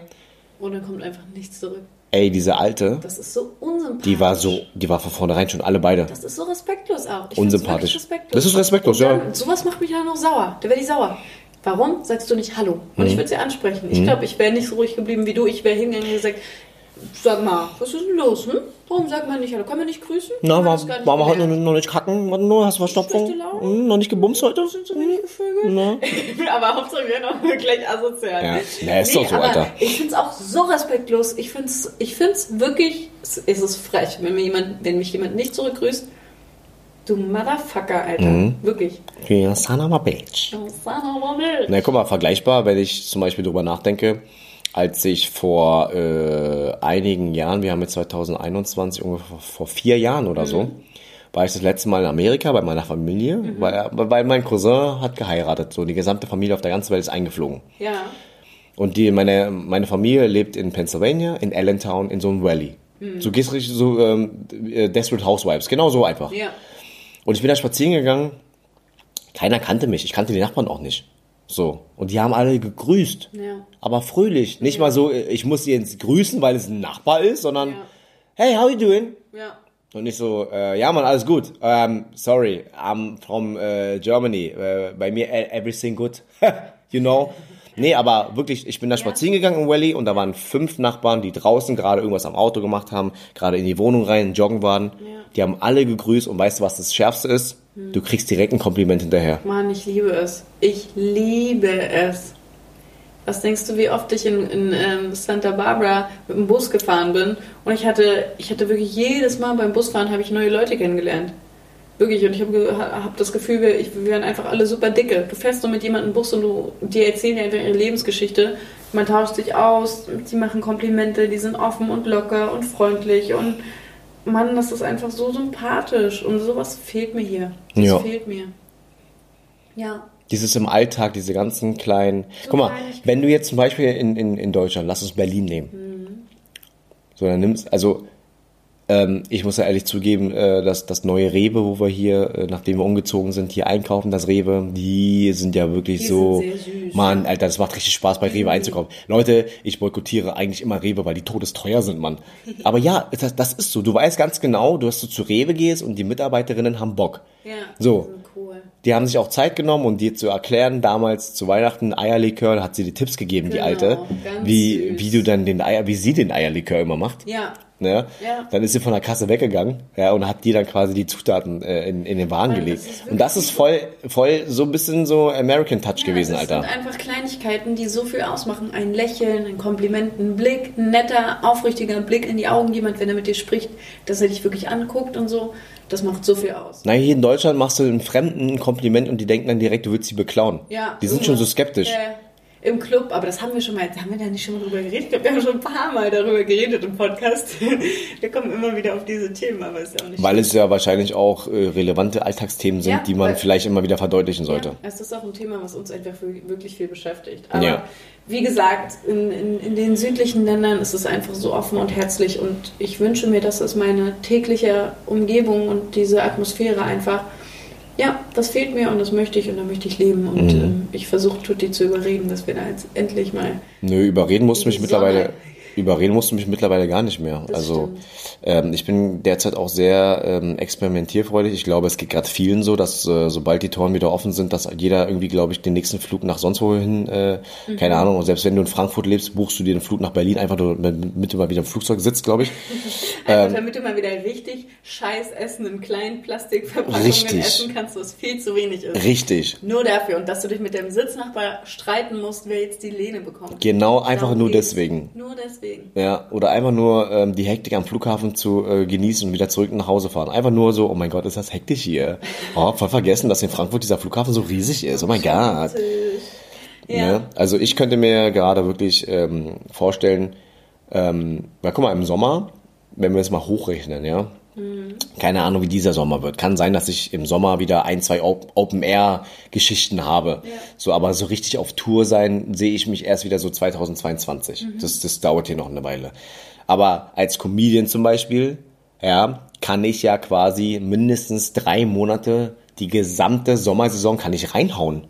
Und dann kommt einfach nichts zurück. Ey, diese Alte, Das ist so unsympathisch. die war so, die war von vornherein schon alle beide. Das ist so respektlos auch. Ich Unsympathisch. wirklich Das ist respektlos, Und ja. dann, Sowas macht mich dann noch sauer. Da werde ich sauer. Warum sagst du nicht Hallo? Und Mhm. ich würde sie ansprechen. Ich glaube, ich wäre nicht so ruhig geblieben wie du. Ich wäre hingegangen und gesagt, sag mal, was ist denn los? Hm? Warum sagt man nicht Hallo? Können wir nicht grüßen? Na, wir war, das gar nicht war man heute noch, noch nicht kacken? Warte nur, hast du Verstopfung? Hm, noch nicht gebumst heute? Sind so wenig Vögel? Na? aber Hauptsache wir noch gleich asozial. Ja. Ja, ist doch so, Alter. Ich finde es auch so respektlos. Ich finde es ich find's wirklich, es es ist frech, wenn, mir jemand, wenn mich jemand nicht zurückgrüßt. Du Motherfucker, Alter. Mhm. Wirklich. Ja, son of a bitch. Oh, son of a bitch. Na, guck mal, vergleichbar, wenn ich zum Beispiel drüber nachdenke, als ich vor äh, einigen Jahren, wir haben jetzt 2021, ungefähr vor vier Jahren oder so, war ich das letzte Mal in Amerika bei meiner Familie, weil, weil mein Cousin hat geheiratet. So, die gesamte Familie auf der ganzen Welt ist eingeflogen. Ja. Und die, meine, meine Familie lebt in Pennsylvania, in Allentown, in so einem Valley. So gehst richtig so ähm, äh, Desperate Housewives, genau so einfach. Ja. Und ich bin da spazieren gegangen. Keiner kannte mich. Ich kannte die Nachbarn auch nicht. So. Und die haben alle gegrüßt. Ja. Aber fröhlich. Nicht mal so, ich muss sie jetzt grüßen, weil es ein Nachbar ist, sondern, Ja. hey, how you doing? Ja. Und nicht so, äh, ja man, alles gut. Ähm, sorry, I'm from äh, Germany. Äh, bei mir everything good. you know? Nee, aber wirklich, ich bin da spazieren gegangen im Valley und da waren fünf Nachbarn, die draußen gerade irgendwas am Auto gemacht haben, gerade in die Wohnung rein, joggen waren. Die haben alle gegrüßt und weißt du, was das Schärfste ist? Du kriegst direkt ein Kompliment hinterher. Mann, ich liebe es. Ich liebe es. Was denkst du, wie oft ich in, in ähm, Santa Barbara mit dem Bus gefahren bin? Und ich hatte, ich hatte wirklich jedes Mal beim Busfahren habe ich neue Leute kennengelernt. Wirklich, und ich habe hab das Gefühl, wir, ich, wir werden einfach alle super dicke. Du fährst nur mit jemandem Bus und du, die erzählen dir einfach ihre Lebensgeschichte. Man tauscht sich aus, die machen Komplimente, die sind offen und locker und freundlich und Mann, das ist einfach so sympathisch und sowas fehlt mir hier. Das Ja. fehlt mir. Ja. Dieses im Alltag, diese ganzen kleinen. Guck mal, wenn du jetzt zum Beispiel in, in, in Deutschland, lass uns Berlin nehmen. Mhm. So, dann nimmst, also ähm, ich muss ja ehrlich zugeben, äh, dass das neue Rewe, wo wir hier, äh, nachdem wir umgezogen sind, hier einkaufen, das Rewe, die sind ja wirklich Die so. Mann, Alter, das macht richtig Spaß, bei Rewe einzukaufen. Leute, ich boykottiere eigentlich immer Rewe, weil die todesteuer sind, Mann. Aber ja, das, das ist so. Du weißt ganz genau, du hast so zu Rewe gehst und die Mitarbeiterinnen haben Bock. Ja. So. Cool. Die haben sich auch Zeit genommen, um dir zu erklären, damals zu Weihnachten Eierlikör, hat sie die Tipps gegeben, die Genau, Alte, ganz wie, süß. wie du dann den Eier, wie sie den Eierlikör immer macht. Ja. Ne? Ja. Dann ist sie von der Kasse weggegangen ja, und hat dir dann quasi die Zutaten äh, in, in den Wagen Mann, gelegt. das und das ist voll, voll so ein bisschen so American Touch gewesen, das Alter. sind einfach Kleinigkeiten, die so viel ausmachen. Ein Lächeln, ein Kompliment, ein Blick, ein netter, aufrichtiger Blick in die Augen, jemand, wenn er mit dir spricht, dass er dich wirklich anguckt und so. Das macht so viel aus. Na, hier in Deutschland machst du einem Fremden ein Kompliment und die denken dann direkt, du würdest sie beklauen. Ja, die sind schon so skeptisch. Äh, Im Club, aber das haben wir schon mal, haben wir da nicht schon mal drüber geredet? Ich glaube, wir haben schon ein paar Mal darüber geredet im Podcast. Wir kommen immer wieder auf diese Themen, aber ist ja auch nicht Weil es ja wahrscheinlich auch äh, relevante Alltagsthemen sind, Ja, die man vielleicht immer wieder verdeutlichen sollte. Ja, es ist auch ein Thema, was uns einfach wir- wirklich viel beschäftigt. Aber Ja. wie gesagt, in, in, in den südlichen Ländern ist es einfach so offen und herzlich und ich wünsche mir, dass es meine tägliche Umgebung und diese Atmosphäre einfach, ja, das fehlt mir und das möchte ich und da möchte ich leben und Mhm. ähm, ich versuche Tutti zu überreden, dass wir da jetzt endlich mal Nö, überreden musst du mich mittlerweile. Überreden musst du mich mittlerweile gar nicht mehr. Das also ähm, ich bin derzeit auch sehr ähm, experimentierfreudig. Ich glaube, es geht gerade vielen so, dass äh, sobald die Toren wieder offen sind, dass jeder irgendwie, glaube ich, den nächsten Flug nach sonst wohin, äh, Mhm. keine Ahnung, und selbst wenn du in Frankfurt lebst, buchst du dir den Flug nach Berlin einfach nur, damit du mal wieder im Flugzeug sitzt, glaube ich. Einfach Ähm, damit du mal wieder richtig scheiß Essen in kleinen Plastikverpackungen Richtig. essen kannst, was viel zu wenig ist. Richtig. Nur dafür und dass du dich mit dem Sitznachbar streiten musst, wer jetzt die Lehne bekommt. Genau, einfach Darum nur geht's. deswegen. Nur deswegen. Ja, oder einfach nur ähm, die Hektik am Flughafen zu äh, genießen und wieder zurück nach Hause fahren. Einfach nur so, oh mein Gott, ist das hektisch hier. Oh, voll vergessen, dass in Frankfurt dieser Flughafen so riesig ist. Oh mein Gott. Ja. Ne? Also ich könnte mir gerade wirklich ähm, vorstellen, ähm, na guck mal, im Sommer, wenn wir es mal hochrechnen, ja, keine Ahnung, wie dieser Sommer wird. Kann sein, dass ich im Sommer wieder ein, zwei Op- Open-Air-Geschichten habe. So, aber so richtig auf Tour sein, sehe ich mich erst wieder so 2022. Das, das dauert hier noch eine Weile. Aber als Comedian zum Beispiel, ja, kann ich ja quasi mindestens drei Monate die gesamte Sommersaison kann ich reinhauen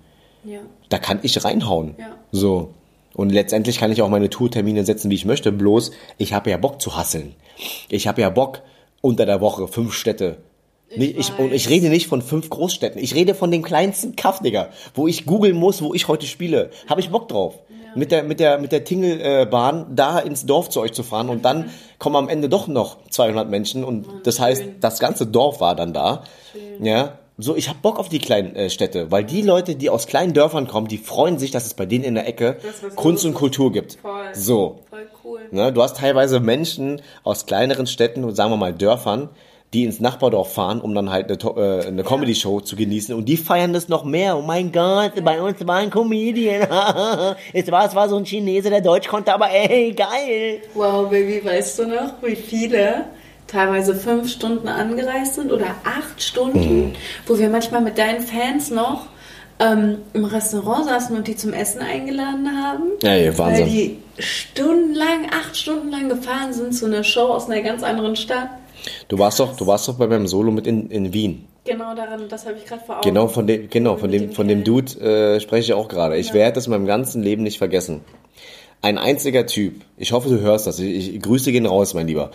Ja. da kann ich reinhauen. Ja. So. Und letztendlich kann ich auch meine Tourtermine setzen, wie ich möchte. Bloß, ich habe ja Bock zu hasseln. Ich habe ja Bock, unter der Woche fünf Städte. Nicht, ich, und ich rede nicht von fünf Großstädten. Ich rede von dem kleinsten Kaff, Digga, wo ich googeln muss, wo ich heute spiele. Habe ich Bock drauf. Mit der, mit der, mit der Tingelbahn da ins Dorf zu euch zu fahren und dann kommen am Ende doch noch 200 Menschen und das heißt, schön. das ganze Dorf war dann da. Ja. So, ich hab Bock auf die kleinen äh, Städte, weil die Leute, die aus kleinen Dörfern kommen, die freuen sich, dass es bei denen in der Ecke Kunst und. Kultur gibt. Voll. So. Voll cool. Ne, du hast teilweise Menschen aus kleineren Städten und sagen wir mal Dörfern, die ins Nachbardorf fahren, um dann halt eine, äh, eine Comedy-Show zu genießen und die feiern das noch mehr. Oh mein Gott, bei uns war ein Comedian. es, war, es war so ein Chinese, der Deutsch konnte, aber ey, geil. Wow, Baby, weißt du noch, wie viele teilweise fünf Stunden angereist sind oder acht Stunden, Mhm. wo wir manchmal mit deinen Fans noch ähm, im Restaurant saßen und die zum Essen eingeladen haben. Ey, Wahnsinn. Weil die stundenlang, acht Stunden lang gefahren sind zu einer Show aus einer ganz anderen Stadt. Du warst doch, du warst doch bei meinem Solo mit in, in Wien. Genau daran, das habe ich gerade vor Augen. Genau von dem, genau von dem, von dem. Dude äh, spreche ich auch gerade. Ich werde es in meinem ganzen Leben nicht vergessen. Ein einziger Typ, ich hoffe, du hörst das, ich, ich grüße gehen raus, mein Lieber.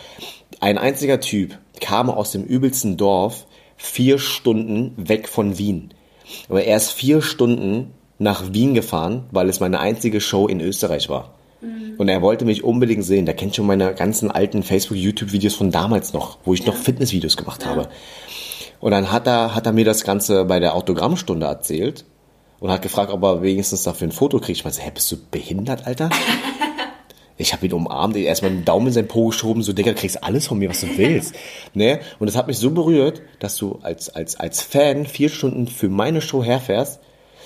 Ein einziger Typ kam aus dem übelsten Dorf vier Stunden weg von Wien. Aber er ist vier Stunden nach Wien gefahren, weil es meine einzige Show in Österreich war. Und er wollte mich unbedingt sehen. Der kennt schon meine ganzen alten Facebook, YouTube-Videos von damals noch, wo ich noch Fitnessvideos gemacht habe. Und dann hat er, hat er mir das Ganze bei der Autogrammstunde erzählt. und hat gefragt, ob er wenigstens dafür ein Foto kriegt. Ich meinte, hä, bist du behindert, Alter? Ich habe ihn umarmt, erstmal den Daumen in sein Po geschoben, so, Digga, du kriegst alles von mir, was du willst. ne? Und es hat mich so berührt, dass du als, als, als Fan vier Stunden für meine Show herfährst.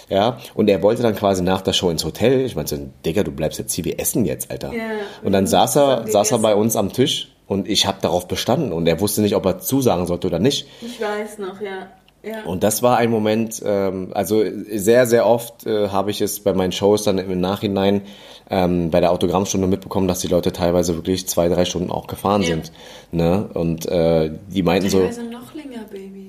Ja, und er wollte dann quasi nach der Show ins Hotel. Ich meinte, Digga, du bleibst jetzt hier, wir essen jetzt, Alter. Ja. Und dann saß er, saß er bei uns am Tisch und ich habe darauf bestanden und er wusste nicht, ob er zusagen sollte oder nicht. Ich weiß noch, ja. ja. Und das war ein Moment, ähm, also sehr, sehr oft äh, habe ich es bei meinen Shows dann im Nachhinein ähm, bei der Autogrammstunde mitbekommen, dass die Leute teilweise wirklich zwei, drei Stunden auch gefahren Ja. sind. Ne? Und äh, die meinten so, Teilweise noch länger, Baby.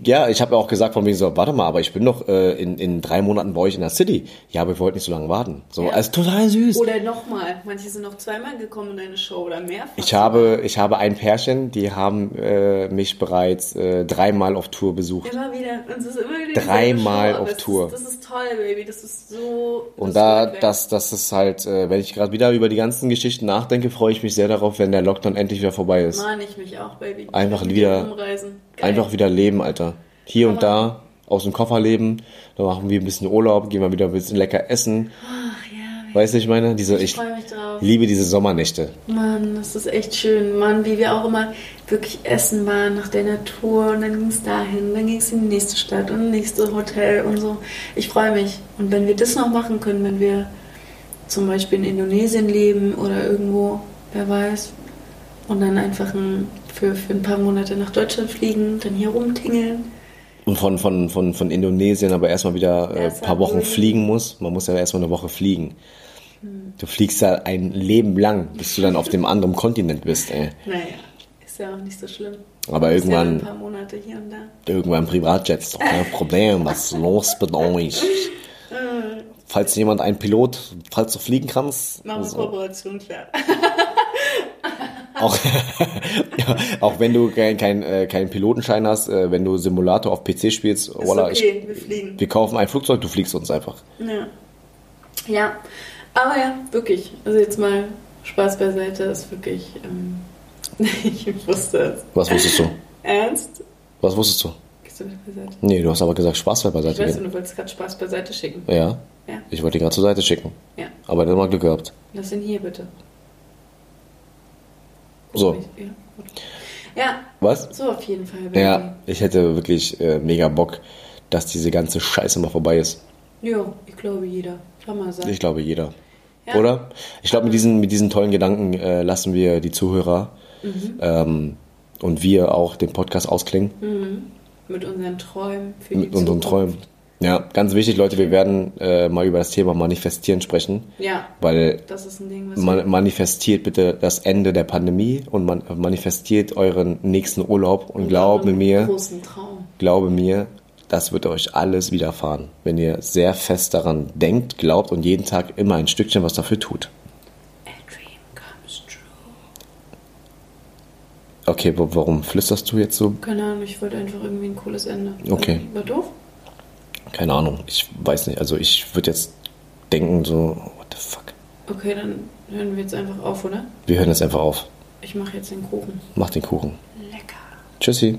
Ja, ich habe auch gesagt von wegen so, warte mal, aber ich bin doch äh, in, in drei Monaten bei euch in der City. Ja, aber wir wollten nicht so lange warten. So, Ja. also total süß. Oder nochmal. Manche sind noch zweimal gekommen in deine Show oder mehrfach. Ich habe, ich habe ein Pärchen, die haben äh, mich bereits äh, dreimal auf Tour besucht. Immer wieder. Und es ist immer wieder Dreimal auf Tour. Ist, das ist toll, Baby. Das ist so. Und da, das, das ist halt, äh, wenn ich gerade wieder über die ganzen Geschichten nachdenke, freue ich mich sehr darauf, wenn der Lockdown endlich wieder vorbei ist. Mahne ich mich auch, Baby. Einfach wieder- dir Rumreisen. Geil. Einfach wieder leben, Alter. Hier und Aber- da, aus dem Koffer leben, dann machen wir ein bisschen Urlaub, gehen wir wieder ein bisschen lecker essen. Ach ja. Weißt du, ich meine, diese, Ich ich freue mich drauf. liebe diese Sommernächte. Mann, das ist echt schön. Mann, wie wir auch immer wirklich essen waren nach der Natur und dann ging es dahin, dann ging es in die nächste Stadt und nächste Hotel und so. Ich freue mich. Und wenn wir das noch machen können, wenn wir zum Beispiel in Indonesien leben oder irgendwo, wer weiß, und dann einfach ein, für, für ein paar Monate nach Deutschland fliegen, dann hier rumtingeln. Und von, von, von, von Indonesien aber erstmal wieder äh, ein paar Wochen abholen. fliegen muss. Man muss ja erstmal eine Woche fliegen. Hm. Du fliegst ja ein Leben lang, bis du dann auf dem anderen Kontinent bist, ey. Naja, ist ja auch nicht so schlimm. Aber Ist ja irgendwann, ein paar Monate hier und da. irgendwann Privatjet ist doch kein Problem. Was ist los mit euch? Falls jemand ein Pilot, falls du fliegen kannst, Machen wir also, Kooperation klar. auch, ja, auch wenn du keinen kein, äh, keinen Pilotenschein hast, äh, wenn du Simulator auf PC spielst, Ist voila, okay, wir fliegen. ich, wir kaufen ein Flugzeug, du fliegst uns einfach. Ja. Ja, aber ja, wirklich. Also jetzt mal Spaß beiseite, ist wirklich. Ähm, ich wusste es. Was wusstest du? Ernst? Was wusstest du? Gehst du mit beiseite? Nee, du hast aber gesagt, Spaß soll Ich beiseite weiß, gehen. du wolltest gerade Spaß beiseite schicken. Ja, Ja, ich wollte ihn gerade zur Seite schicken. ja. Aber dann mal Glück gehabt. Lass ihn hier bitte. So, Ja, was? so auf jeden Fall. Baby. Ja, ich hätte wirklich äh, mega Bock, dass diese ganze Scheiße mal vorbei ist. Jo, ich glaube jeder. Kann mal sein. Ich glaube jeder. Ja. Oder? Ich glaube, mit diesen, mit diesen tollen Gedanken äh, lassen wir die Zuhörer Mhm. ähm, und wir auch den Podcast ausklingen Mit unseren Träumen für mit die unseren Zukunft. Träumen. Ja, ganz wichtig, Leute, wir werden äh, mal über das Thema Manifestieren sprechen, Ja, weil das ist ein Ding, was man, manifestiert bitte das Ende der Pandemie und man manifestiert euren nächsten Urlaub und glaube Einen mir, großen Traum. glaube mir, das wird euch alles widerfahren, wenn ihr sehr fest daran denkt, glaubt und jeden Tag immer ein Stückchen was dafür tut. A dream comes true. Okay, wa- warum flüsterst du jetzt so? Keine Ahnung, ich wollte einfach irgendwie ein cooles Ende. Okay. War doof? Keine Ahnung, ich weiß nicht. Also ich würde jetzt denken so, what the fuck. Okay, dann hören wir jetzt einfach auf, oder? Wir hören jetzt einfach auf. Ich mache jetzt den Kuchen. Mach den Kuchen. Lecker. Tschüssi.